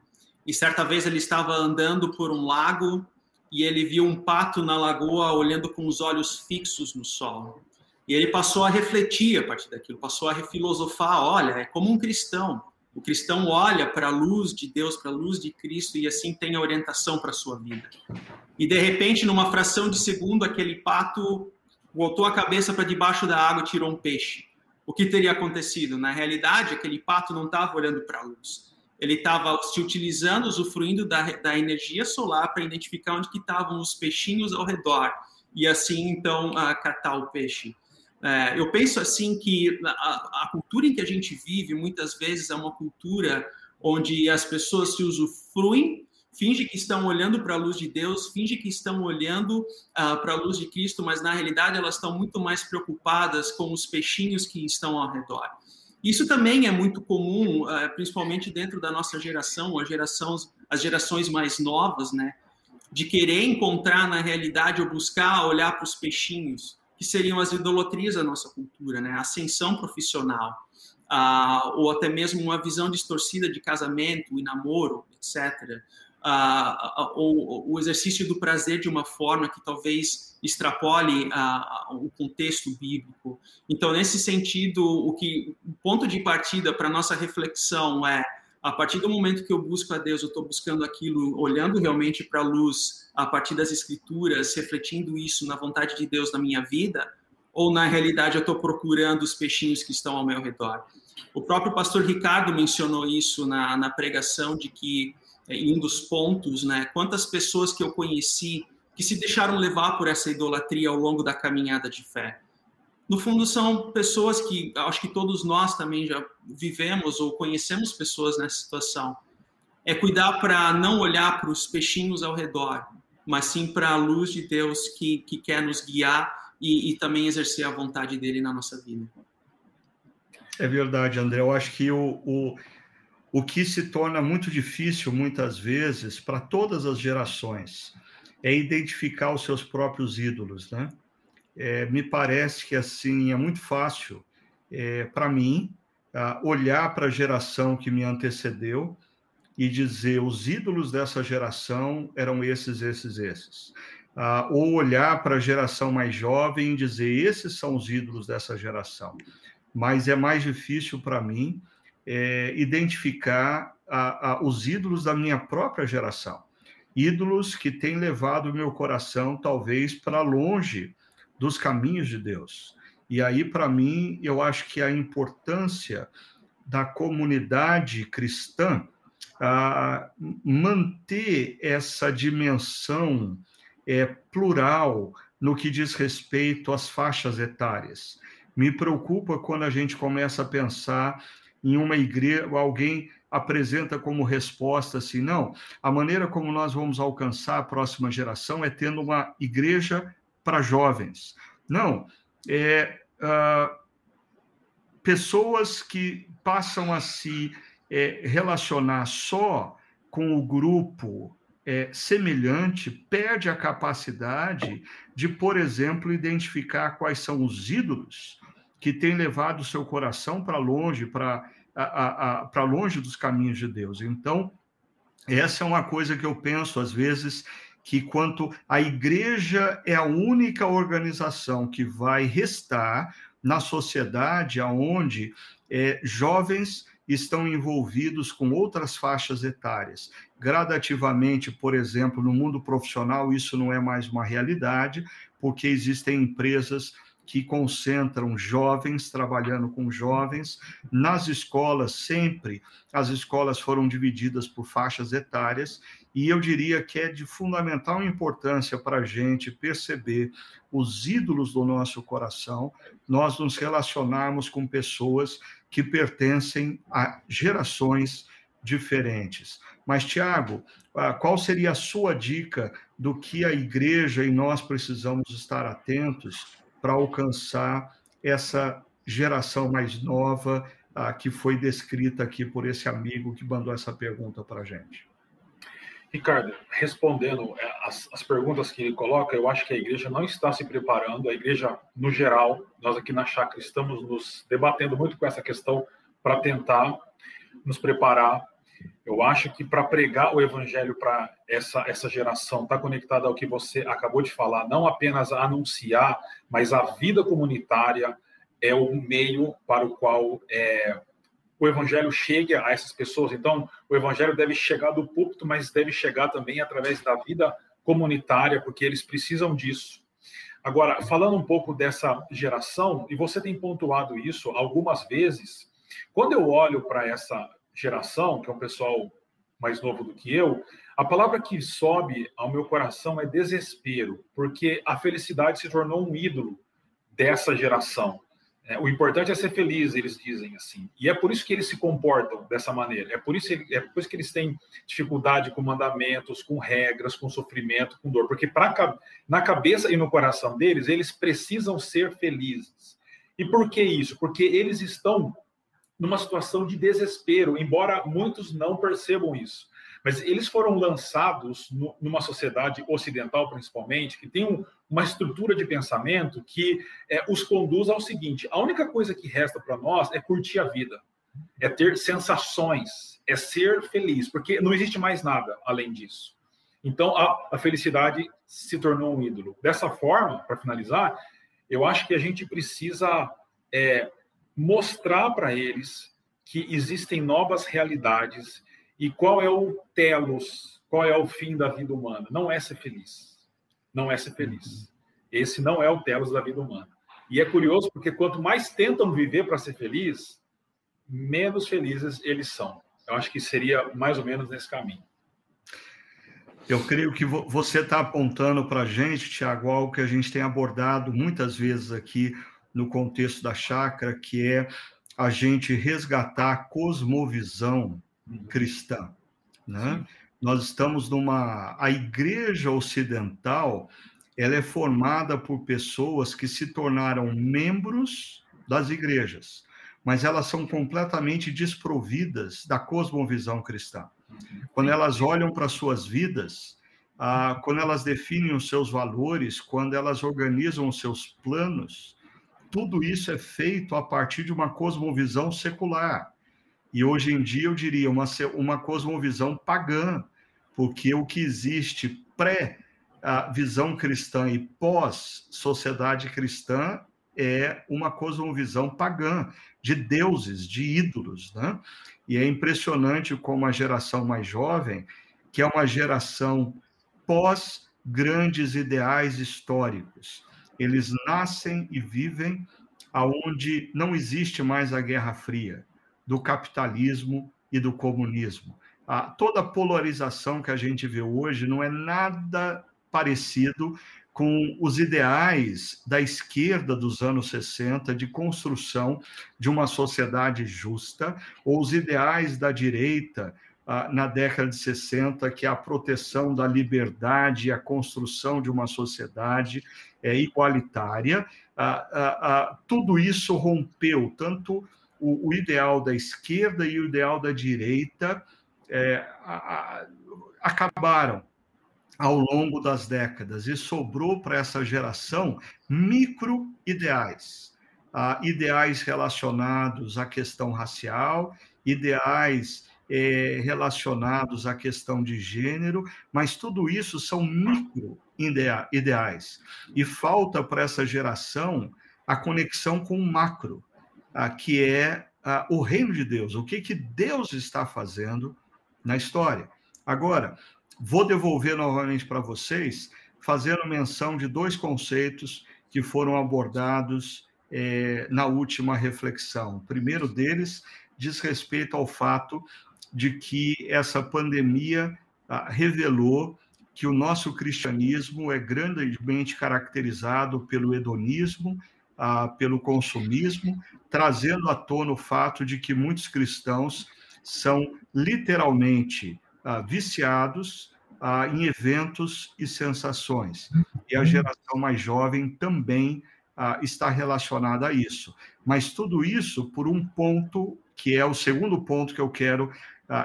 e certa vez ele estava andando por um lago e ele viu um pato na lagoa olhando com os olhos fixos no sol. E ele passou a refletir a partir daquilo, passou a refilosofar, olha, é como um cristão. O cristão olha para a luz de Deus, para a luz de Cristo e assim tem a orientação para a sua vida. E de repente, numa fração de segundo, aquele pato voltou a cabeça para debaixo da água e tirou um peixe. O que teria acontecido? Na realidade, aquele pato não estava olhando para a luz ele estava se utilizando, usufruindo da, da energia solar para identificar onde que estavam os peixinhos ao redor e assim então catar o peixe. É, eu penso assim que a, a, cultura em que a gente vive muitas vezes é uma cultura onde as pessoas se usufruem, fingem que estão olhando para a luz de Deus, fingem que estão olhando uh, para a luz de Cristo, mas na realidade elas estão muito mais preocupadas com os peixinhos que estão ao redor. Isso também é muito comum, eh, principalmente dentro da nossa geração, as gerações, as gerações mais novas, né? De querer encontrar na realidade ou buscar olhar para os peixinhos, que seriam as idolatrias da nossa cultura, né? A ascensão profissional, ou até mesmo uma visão distorcida de casamento e namoro, etc uh, ou o exercício do prazer de uma forma que talvez extrapole uh, o contexto bíblico. Então, nesse sentido, o que o ponto de partida para nossa reflexão é a partir do momento que eu busco a Deus, eu estou buscando aquilo, olhando realmente para a luz, a partir das Escrituras, refletindo isso na vontade de Deus na minha vida, ou na realidade eu estou procurando os peixinhos que estão ao meu redor? O próprio pastor Ricardo mencionou isso na, na pregação de que em um dos pontos, né? Quantas pessoas que eu conheci que se deixaram levar por essa idolatria ao longo da caminhada de fé. No fundo, são pessoas que acho que todos nós também já vivemos ou conhecemos pessoas nessa situação. É cuidar para não olhar para os peixinhos ao redor, mas sim para a luz de Deus que, que quer nos guiar e, e também exercer a vontade dele na nossa vida. É verdade, André. Eu acho que o, o o que se torna muito difícil, muitas vezes, para todas as gerações, é identificar os seus próprios ídolos, né? É, me parece que, assim, é muito fácil é, para mim olhar para a geração que me antecedeu e dizer os ídolos dessa geração eram esses, esses, esses. Ah, ou olhar para a geração mais jovem e dizer esses são os ídolos dessa geração. Mas é mais difícil para mim é, identificar a, a, os ídolos da minha própria geração. Ídolos que têm levado o meu coração, talvez, para longe dos caminhos de Deus. E aí, para mim, eu acho que a importância da comunidade cristã a manter essa dimensão é, plural no que diz respeito às faixas etárias. Me preocupa quando a gente começa a pensar em uma igreja, alguém apresenta como resposta assim, não, a maneira como nós vamos alcançar a próxima geração é tendo uma igreja para jovens. Não, é, uh, pessoas que passam a se é, relacionar só com o grupo é, semelhante perde a capacidade de, por exemplo, identificar quais são os ídolos que têm levado o seu coração para longe, para para longe dos caminhos de Deus. Então, essa é uma coisa que eu penso às vezes que quanto a igreja é a única organização que vai restar na sociedade aonde é, jovens estão envolvidos com outras faixas etárias. Gradativamente, por exemplo, no mundo profissional, isso não é mais uma realidade, porque existem empresas que concentram jovens trabalhando com jovens. Nas escolas, sempre as escolas foram divididas por faixas etárias, e eu diria que é de fundamental importância para a gente perceber os ídolos do nosso coração, nós nos relacionarmos com pessoas que pertencem a gerações diferentes. Mas, Tiago, ah, qual seria a sua dica do que a igreja e nós precisamos estar atentos para alcançar essa geração mais nova ah, que foi descrita aqui por esse amigo que mandou essa pergunta para a gente? Ricardo, respondendo é, as, as, perguntas que ele coloca, eu acho que a igreja não está se preparando, a igreja, no geral, nós aqui na Chácara estamos nos debatendo muito com essa questão para tentar nos preparar. Eu acho que para pregar o evangelho para essa, essa geração, está conectado ao que você acabou de falar, não apenas anunciar, mas a vida comunitária é o meio para o qual é, o evangelho chegue a essas pessoas. Então, o evangelho deve chegar do púlpito, mas deve chegar também através da vida comunitária, porque eles precisam disso. Agora, falando um pouco dessa geração, e você tem pontuado isso algumas vezes, quando eu olho para essa geração, que é um pessoal mais novo do que eu, a palavra que sobe ao meu coração é desespero, porque a felicidade se tornou um ídolo dessa geração. É, o importante é ser feliz, eles dizem assim. E é por isso que eles se comportam dessa maneira. É por isso, é por isso que eles têm dificuldade com mandamentos, com regras, com sofrimento, com dor. Porque pra, na cabeça e no coração deles, eles precisam ser felizes. E por que isso? Porque eles estão numa situação de desespero, embora muitos não percebam isso. Mas eles foram lançados no, numa sociedade ocidental, principalmente, que tem um, uma estrutura de pensamento que é, os conduz ao seguinte: a única coisa que resta para nós é curtir a vida, é ter sensações, é ser feliz, porque não existe mais nada além disso. Então, a, a felicidade se tornou um ídolo. Dessa forma, para finalizar, eu acho que a gente precisa é, mostrar para eles que existem novas realidades e qual é o telos, qual é o fim da vida humana? Não é ser feliz. Não é ser feliz. Esse não é o telos da vida humana. E é curioso porque quanto mais tentam viver para ser feliz, menos felizes eles são. Eu acho que seria mais ou menos nesse caminho. Eu creio que você está apontando para a gente, Tiago, algo que a gente tem abordado muitas vezes aqui no contexto da chácara, que é a gente resgatar a cosmovisão cristã. Né? Nós estamos numa. A igreja ocidental ela é formada por pessoas que se tornaram membros das igrejas, mas elas são completamente desprovidas da cosmovisão cristã. Quando elas olham para suas vidas, ah, quando elas definem os seus valores, quando elas organizam os seus planos, tudo isso é feito a partir de uma cosmovisão secular. E hoje em dia eu diria uma, uma cosmovisão pagã, porque o que existe pré visão cristã e pós sociedade cristã é uma cosmovisão pagã de deuses, de ídolos, né? E é impressionante como a geração mais jovem, que é uma geração pós grandes ideais históricos, eles nascem e vivem aonde não existe mais a Guerra Fria, do capitalismo e do comunismo. Ah, toda a polarização que a gente vê hoje não é nada parecido com os ideais da esquerda dos anos 60 de construção de uma sociedade justa, ou os ideais da direita na década de 60, que é a proteção da liberdade e a construção de uma sociedade é, igualitária. Ah, ah, tudo isso rompeu, tanto o, ideal da esquerda e o ideal da direita é, acabaram ao longo das décadas e sobrou para essa geração micro-ideais. Ah, ideais relacionados à questão racial, ideais é, relacionados à questão de gênero, mas tudo isso são micro-ideais. E falta para essa geração a conexão com o macro, ah, que é ah, o reino de Deus, o que, que Deus está fazendo na história. Agora, Vou devolver novamente para vocês, fazendo menção de dois conceitos que foram abordados é, na última reflexão. O primeiro deles diz respeito ao fato de que essa pandemia ah, revelou que o nosso cristianismo é grandemente caracterizado pelo hedonismo, ah, pelo consumismo, trazendo à tona o fato de que muitos cristãos são literalmente ah, viciados em eventos e sensações. E a geração mais jovem também está relacionada a isso. Mas tudo isso por um ponto que é o segundo ponto que eu quero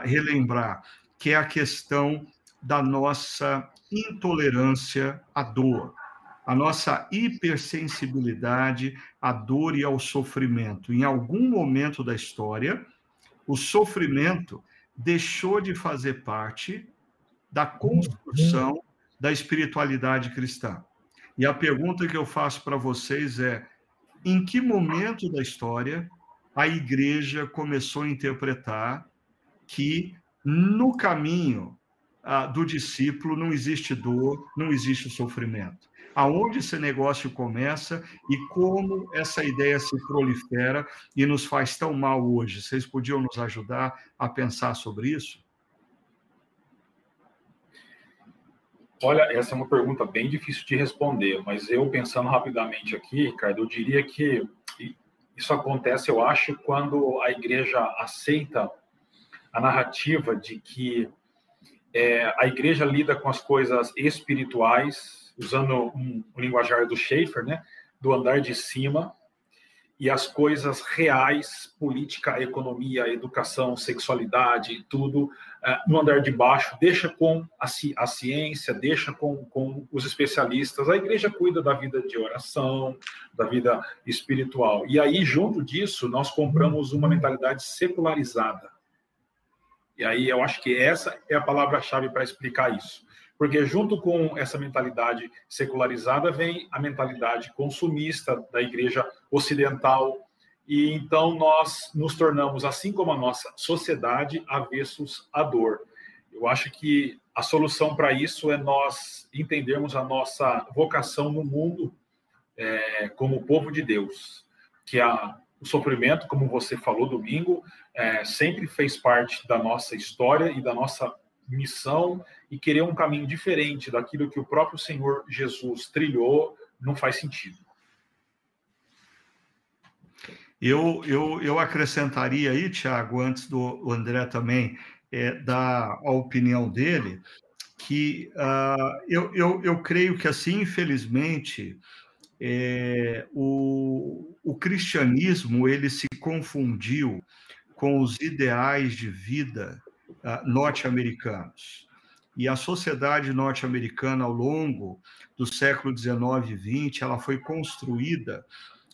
relembrar, que é a questão da nossa intolerância à dor, a nossa hipersensibilidade à dor e ao sofrimento. Em algum momento da história, o sofrimento deixou de fazer parte da construção da espiritualidade cristã. E a pergunta que eu faço para vocês é: em que momento da história a igreja começou a interpretar que no caminho ah, do discípulo não existe dor, não existe sofrimento? aonde esse negócio começa e como essa ideia se prolifera e nos faz tão mal hoje. Vocês podiam nos ajudar a pensar sobre isso? Olha, essa é uma pergunta bem difícil de responder, mas eu pensando rapidamente aqui, Ricardo, eu diria que isso acontece, eu acho, quando a igreja aceita a narrativa de que é, a igreja lida com as coisas espirituais usando um, um linguajar do Schaefer, né, do andar de cima, e as coisas reais, política, economia, educação, sexualidade, tudo, uh, no andar de baixo, deixa com a, ci a, ciência, deixa com, com os especialistas. A igreja cuida da vida de oração, da vida espiritual. E aí, junto disso, nós compramos uma mentalidade secularizada. E aí eu acho que essa é a palavra-chave para explicar isso. Porque junto com essa mentalidade secularizada vem a mentalidade consumista da igreja ocidental. E então nós nos tornamos, assim como a nossa sociedade, avessos à dor. Eu acho que a solução para isso é nós entendermos a nossa vocação no mundo é, como povo de Deus, que a, o sofrimento, como você falou domingo, é, sempre fez parte da nossa história e da nossa missão e querer um caminho diferente daquilo que o próprio Senhor Jesus trilhou não faz sentido. Eu, eu, eu acrescentaria aí, Tiago, antes do André também é, dar a opinião dele, que uh, eu, eu, eu creio que, assim, infelizmente, é, o, o cristianismo ele se confundiu com os ideais de vida uh, norte-americanos. E a sociedade norte-americana, ao longo do século XIX e XX, ela foi construída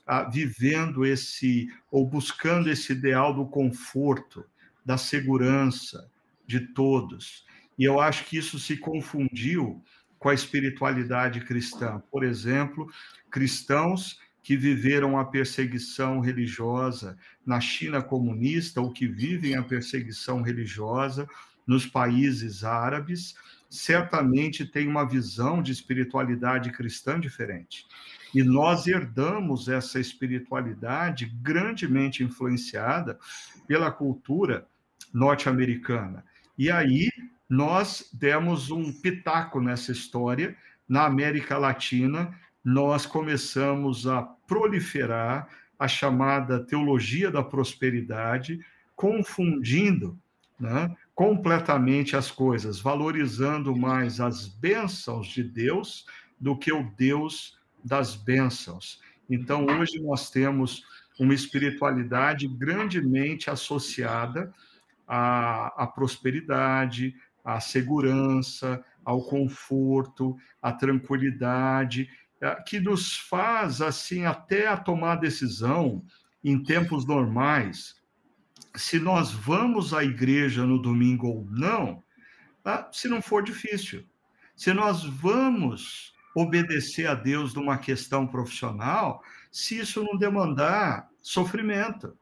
uh, vivendo esse, ou buscando esse ideal do conforto, da segurança de todos. E eu acho que isso se confundiu com a espiritualidade cristã. Por exemplo, cristãos que viveram a perseguição religiosa na China comunista ou que vivem a perseguição religiosa nos países árabes, certamente têm uma visão de espiritualidade cristã diferente. E nós herdamos essa espiritualidade grandemente influenciada pela cultura norte-americana. E aí nós demos um pitaco nessa história. Na América Latina, nós começamos a proliferar a chamada teologia da prosperidade, confundindo né, completamente as coisas, valorizando mais as bênçãos de Deus do que o Deus das bênçãos. Então, hoje nós temos uma espiritualidade grandemente associada à, à prosperidade, à segurança, ao conforto, à tranquilidade, que nos faz, assim, até a tomar decisão em tempos normais, se nós vamos à igreja no domingo ou não, tá? se não for difícil. Se nós vamos obedecer a Deus numa questão profissional, se isso não demandar sofrimento.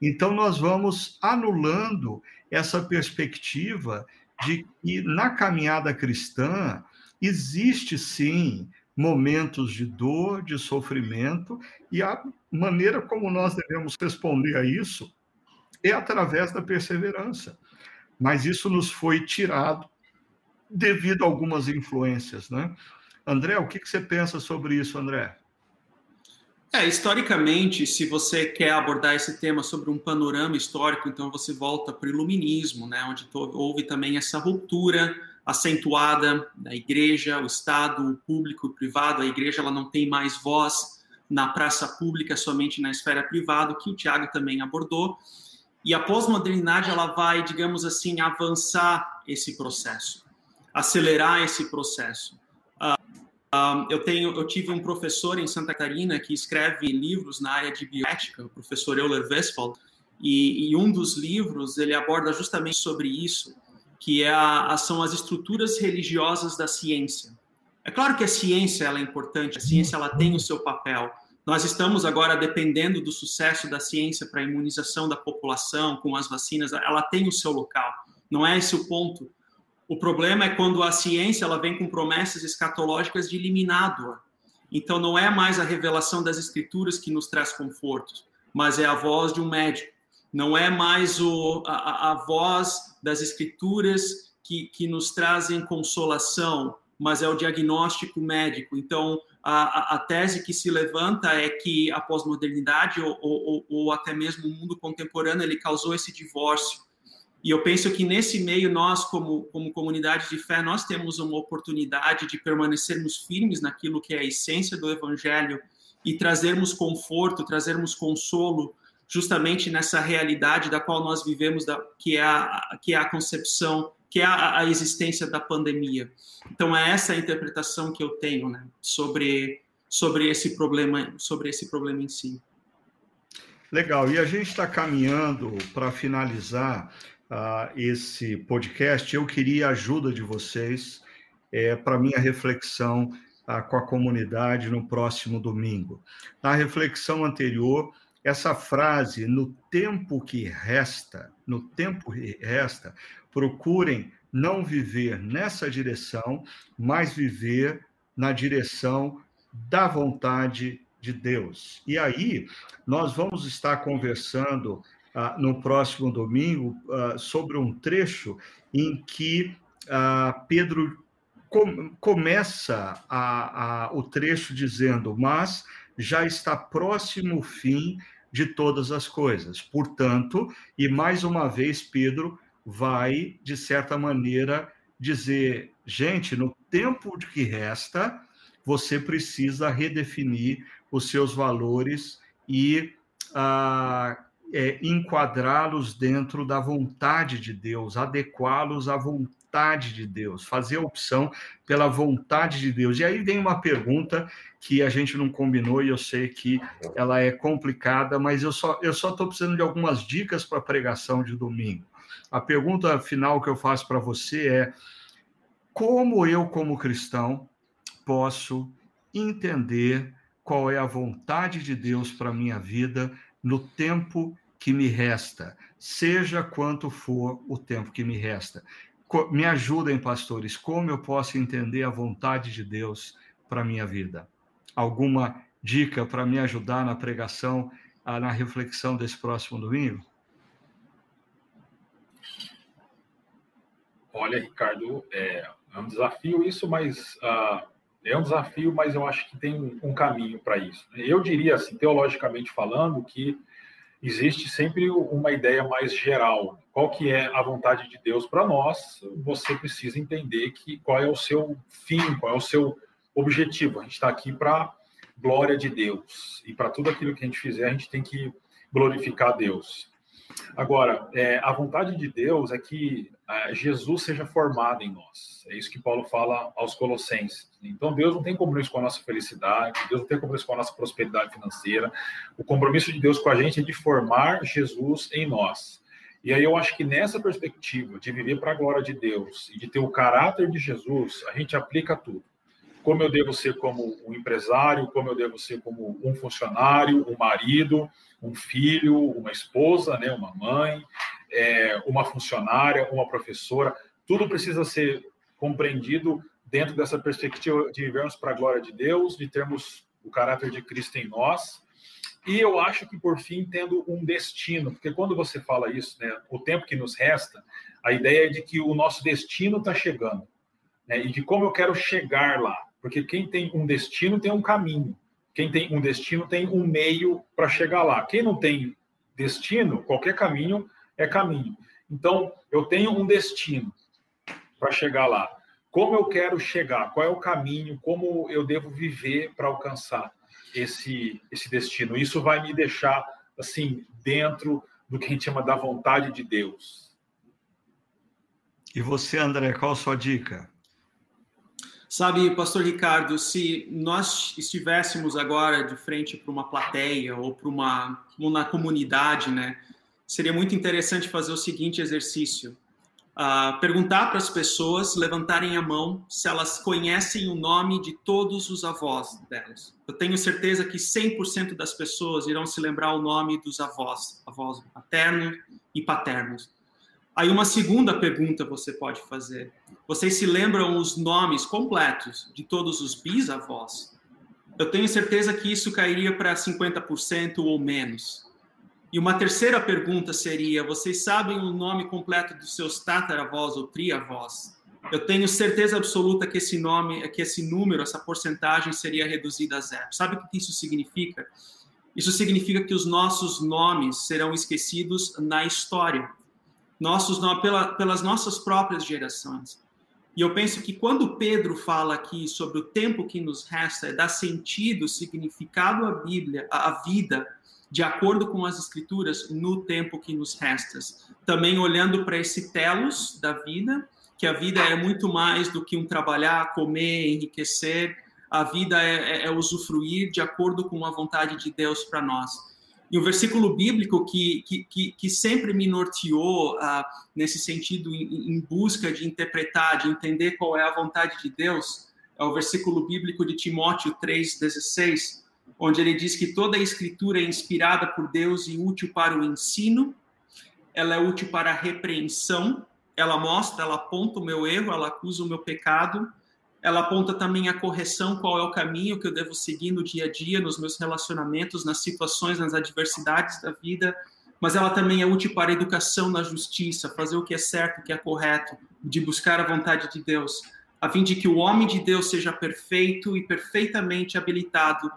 Então, nós vamos anulando essa perspectiva de que na caminhada cristã existe sim momentos de dor, de sofrimento, e a maneira como nós devemos responder a isso é através da perseverança. Mas isso nos foi tirado devido a algumas influências, né? André, o que, você pensa sobre isso, André? É, historicamente, se você quer abordar esse tema sobre um panorama histórico, então você volta para o iluminismo, né, onde houve também essa ruptura acentuada da igreja, o Estado, o público, o privado. A igreja ela não tem mais voz na praça pública, somente na esfera privada, que o Tiago também abordou. E a pós-modernidade ela vai, digamos assim, avançar esse processo, acelerar esse processo. Uh, eu tenho, eu tive um professor em Santa Catarina que escreve livros na área de bioética, o professor Euler Westphal, e, e um dos livros ele aborda justamente sobre isso, que é a, são as estruturas religiosas da ciência. É claro que a ciência ela é importante, a ciência ela tem o seu papel, nós estamos agora dependendo do sucesso da ciência para a imunização da população com as vacinas, ela tem o seu local. Não é esse o ponto. O problema é quando a ciência ela vem com promessas escatológicas de eliminado. Então não é mais a revelação das escrituras que nos traz conforto, mas é a voz de um médico. Não é mais o, a, a voz das escrituras que, que nos trazem consolação, mas é o diagnóstico médico. Então, a, a, tese que se levanta é que a pós-modernidade ou, ou, ou, até mesmo o mundo contemporâneo ele causou esse divórcio. E eu penso que nesse meio nós, como, como comunidade de fé, nós temos uma oportunidade de permanecermos firmes naquilo que é a essência do Evangelho e trazermos conforto, trazermos consolo, justamente nessa realidade da qual nós vivemos, da, que, é a, que é a concepção que é a, a, existência da pandemia. Então é essa a interpretação que eu tenho, né, sobre sobre esse problema, sobre esse problema em si. Legal. E a gente está caminhando para finalizar uh, esse podcast. Eu queria a ajuda de vocês é, para minha reflexão uh, com a comunidade no próximo domingo. Na reflexão anterior, essa frase, no tempo que resta, no tempo que resta, procurem não viver nessa direção, mas viver na direção da vontade de Deus. E aí, nós vamos estar conversando uh, no próximo domingo uh, sobre um trecho em que uh, Pedro com, começa a, a, o trecho dizendo: Mas já está próximo o fim de todas as coisas. Portanto, e mais uma vez, Pedro vai, de certa maneira, dizer: gente, no tempo que resta, você precisa redefinir os seus valores e ah, é, enquadrá-los dentro da vontade de Deus, adequá-los à vontade de Deus, fazer a opção pela vontade de Deus. E aí vem uma pergunta que a gente não combinou e eu sei que ela é complicada, mas eu só eu só estou precisando de algumas dicas para a pregação de domingo. A pergunta final que eu faço para você é: como eu, como cristão, posso entender qual é a vontade de Deus para minha vida no tempo que me resta, seja quanto for o tempo que me resta? Me ajudem, pastores, como eu posso entender a vontade de Deus para minha vida? Alguma dica para me ajudar na pregação, na reflexão desse próximo domingo? Olha, Ricardo, é, é um desafio isso, mas uh, é um desafio, mas eu acho que tem um caminho para isso. Eu diria, assim, teologicamente falando, que existe sempre uma ideia mais geral. Qual que é a vontade de Deus para nós? Você precisa entender que qual é o seu fim, qual é o seu objetivo. A gente está aqui para glória de Deus e para tudo aquilo que a gente fizer a gente tem que glorificar Deus. Agora, é, a vontade de Deus é que é, Jesus seja formado em nós. É isso que Paulo fala aos Colossenses. Então, Deus não tem compromisso com a nossa felicidade, Deus não tem compromisso com a nossa prosperidade financeira. O compromisso de Deus com a gente é de formar Jesus em nós. E aí eu acho que nessa perspectiva de viver para a glória de Deus e de ter o caráter de Jesus, a gente aplica tudo. Como eu devo ser como um empresário, como eu devo ser como um funcionário, um marido, um filho, uma esposa, né, uma mãe, é, uma funcionária, uma professora. Tudo precisa ser compreendido dentro dessa perspectiva de vivermos para a glória de Deus, de termos o caráter de Cristo em nós. E eu acho que, por fim, tendo um destino, porque quando você fala isso, né, o tempo que nos resta, a ideia é de que o nosso destino está chegando, né, e de como eu quero chegar lá, porque quem tem um destino tem um caminho. Quem tem um destino tem um meio para chegar lá. Quem não tem destino, qualquer caminho é caminho. Então, eu tenho um destino para chegar lá. Como eu quero chegar? Qual é o caminho? Como eu devo viver para alcançar esse esse destino? Isso vai me deixar assim dentro do que a gente chama da vontade de Deus. E você, André, qual a sua dica? Sabe, Pastor Ricardo, se nós estivéssemos agora de frente para uma plateia ou para uma, uma comunidade, né, seria muito interessante fazer o seguinte exercício: uh, perguntar para as pessoas levantarem a mão se elas conhecem o nome de todos os avós delas. Eu tenho certeza que 100% das pessoas irão se lembrar o nome dos avós, avós paternos e paternos. Aí uma segunda pergunta você pode fazer. Vocês se lembram os nomes completos de todos os bisavós? Eu tenho certeza que isso cairia para 50% ou menos. E uma terceira pergunta seria: vocês sabem o nome completo dos seus tataravós ou triavós? Eu tenho certeza absoluta que esse nome, que esse número, essa porcentagem seria reduzida a zero. Sabe o que isso significa? Isso significa que os nossos nomes serão esquecidos na história nossos pela, pelas nossas próprias gerações. E eu penso que quando Pedro fala aqui sobre o tempo que nos resta, é dar sentido, significado à Bíblia, à vida, de acordo com as Escrituras, no tempo que nos resta. Também olhando para esse telos da vida, que a vida é muito mais do que um trabalhar, comer, enriquecer. A vida é, é, é usufruir de acordo com a vontade de Deus para nós. E um versículo bíblico que, que, que, sempre me norteou uh, nesse sentido, em, em, busca de interpretar, de entender qual é a vontade de Deus, é o versículo bíblico de Timóteo 3,16, onde ele diz que toda a escritura é inspirada por Deus e útil para o ensino, ela é útil para a repreensão, ela mostra, ela aponta o meu erro, ela acusa o meu pecado, ela aponta também a correção, qual é o caminho que eu devo seguir no dia a dia, nos meus relacionamentos, nas situações, nas adversidades da vida, mas ela também é útil para a educação na justiça, fazer o que é certo, o que é correto, de buscar a vontade de Deus, a fim de que o homem de Deus seja perfeito e perfeitamente habilitado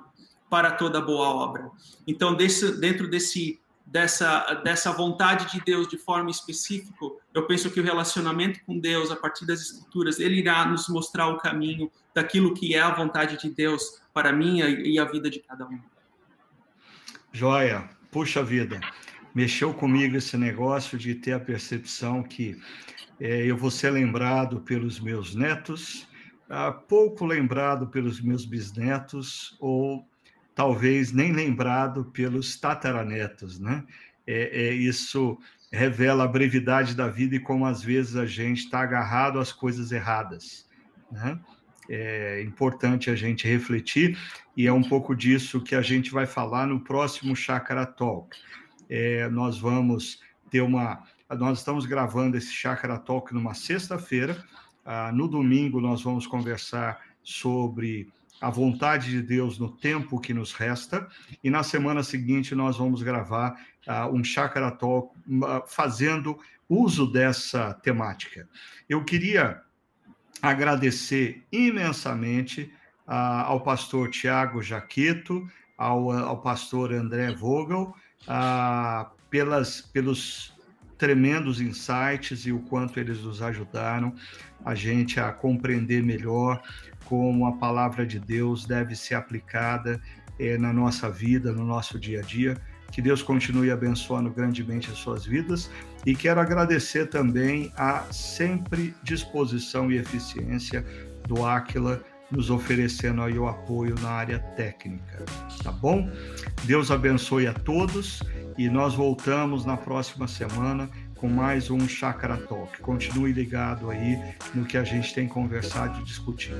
para toda boa obra. Então, desse, dentro desse dessa, dessa vontade de Deus de forma específica, eu penso que o relacionamento com Deus, a partir das Escrituras, ele irá nos mostrar o caminho daquilo que é a vontade de Deus para mim e a vida de cada um. Joia, puxa vida, mexeu comigo esse negócio de ter a percepção que é, eu vou ser lembrado pelos meus netos, ah, pouco lembrado pelos meus bisnetos ou talvez nem lembrado pelos tataranetos, né? É, é, isso revela a brevidade da vida e como às vezes a gente está agarrado às coisas erradas, né? É importante a gente refletir e é um pouco disso que a gente vai falar no próximo Chakra Talk. É, nós vamos ter uma Nós estamos gravando esse Chakra Talk numa sexta-feira. Ah, no domingo, nós vamos conversar sobre a vontade de Deus no tempo que nos resta. E na semana seguinte, nós vamos gravar uh, um Chakra Talk uh, fazendo uso dessa temática. Eu queria agradecer imensamente uh, ao pastor Tiago Jaqueto, ao, ao pastor André Vogel, pelas, pelos tremendos insights e o quanto eles nos ajudaram a gente a compreender melhor como a palavra de Deus deve ser aplicada é, na nossa vida, no nosso dia a dia. Que Deus continue abençoando grandemente as suas vidas e quero agradecer também a sempre disposição e eficiência do Aquila nos oferecendo aí o apoio na área técnica, tá bom? Deus abençoe a todos e nós voltamos na próxima semana com mais um Chakra Talk. Continue ligado aí no que a gente tem conversado e discutido.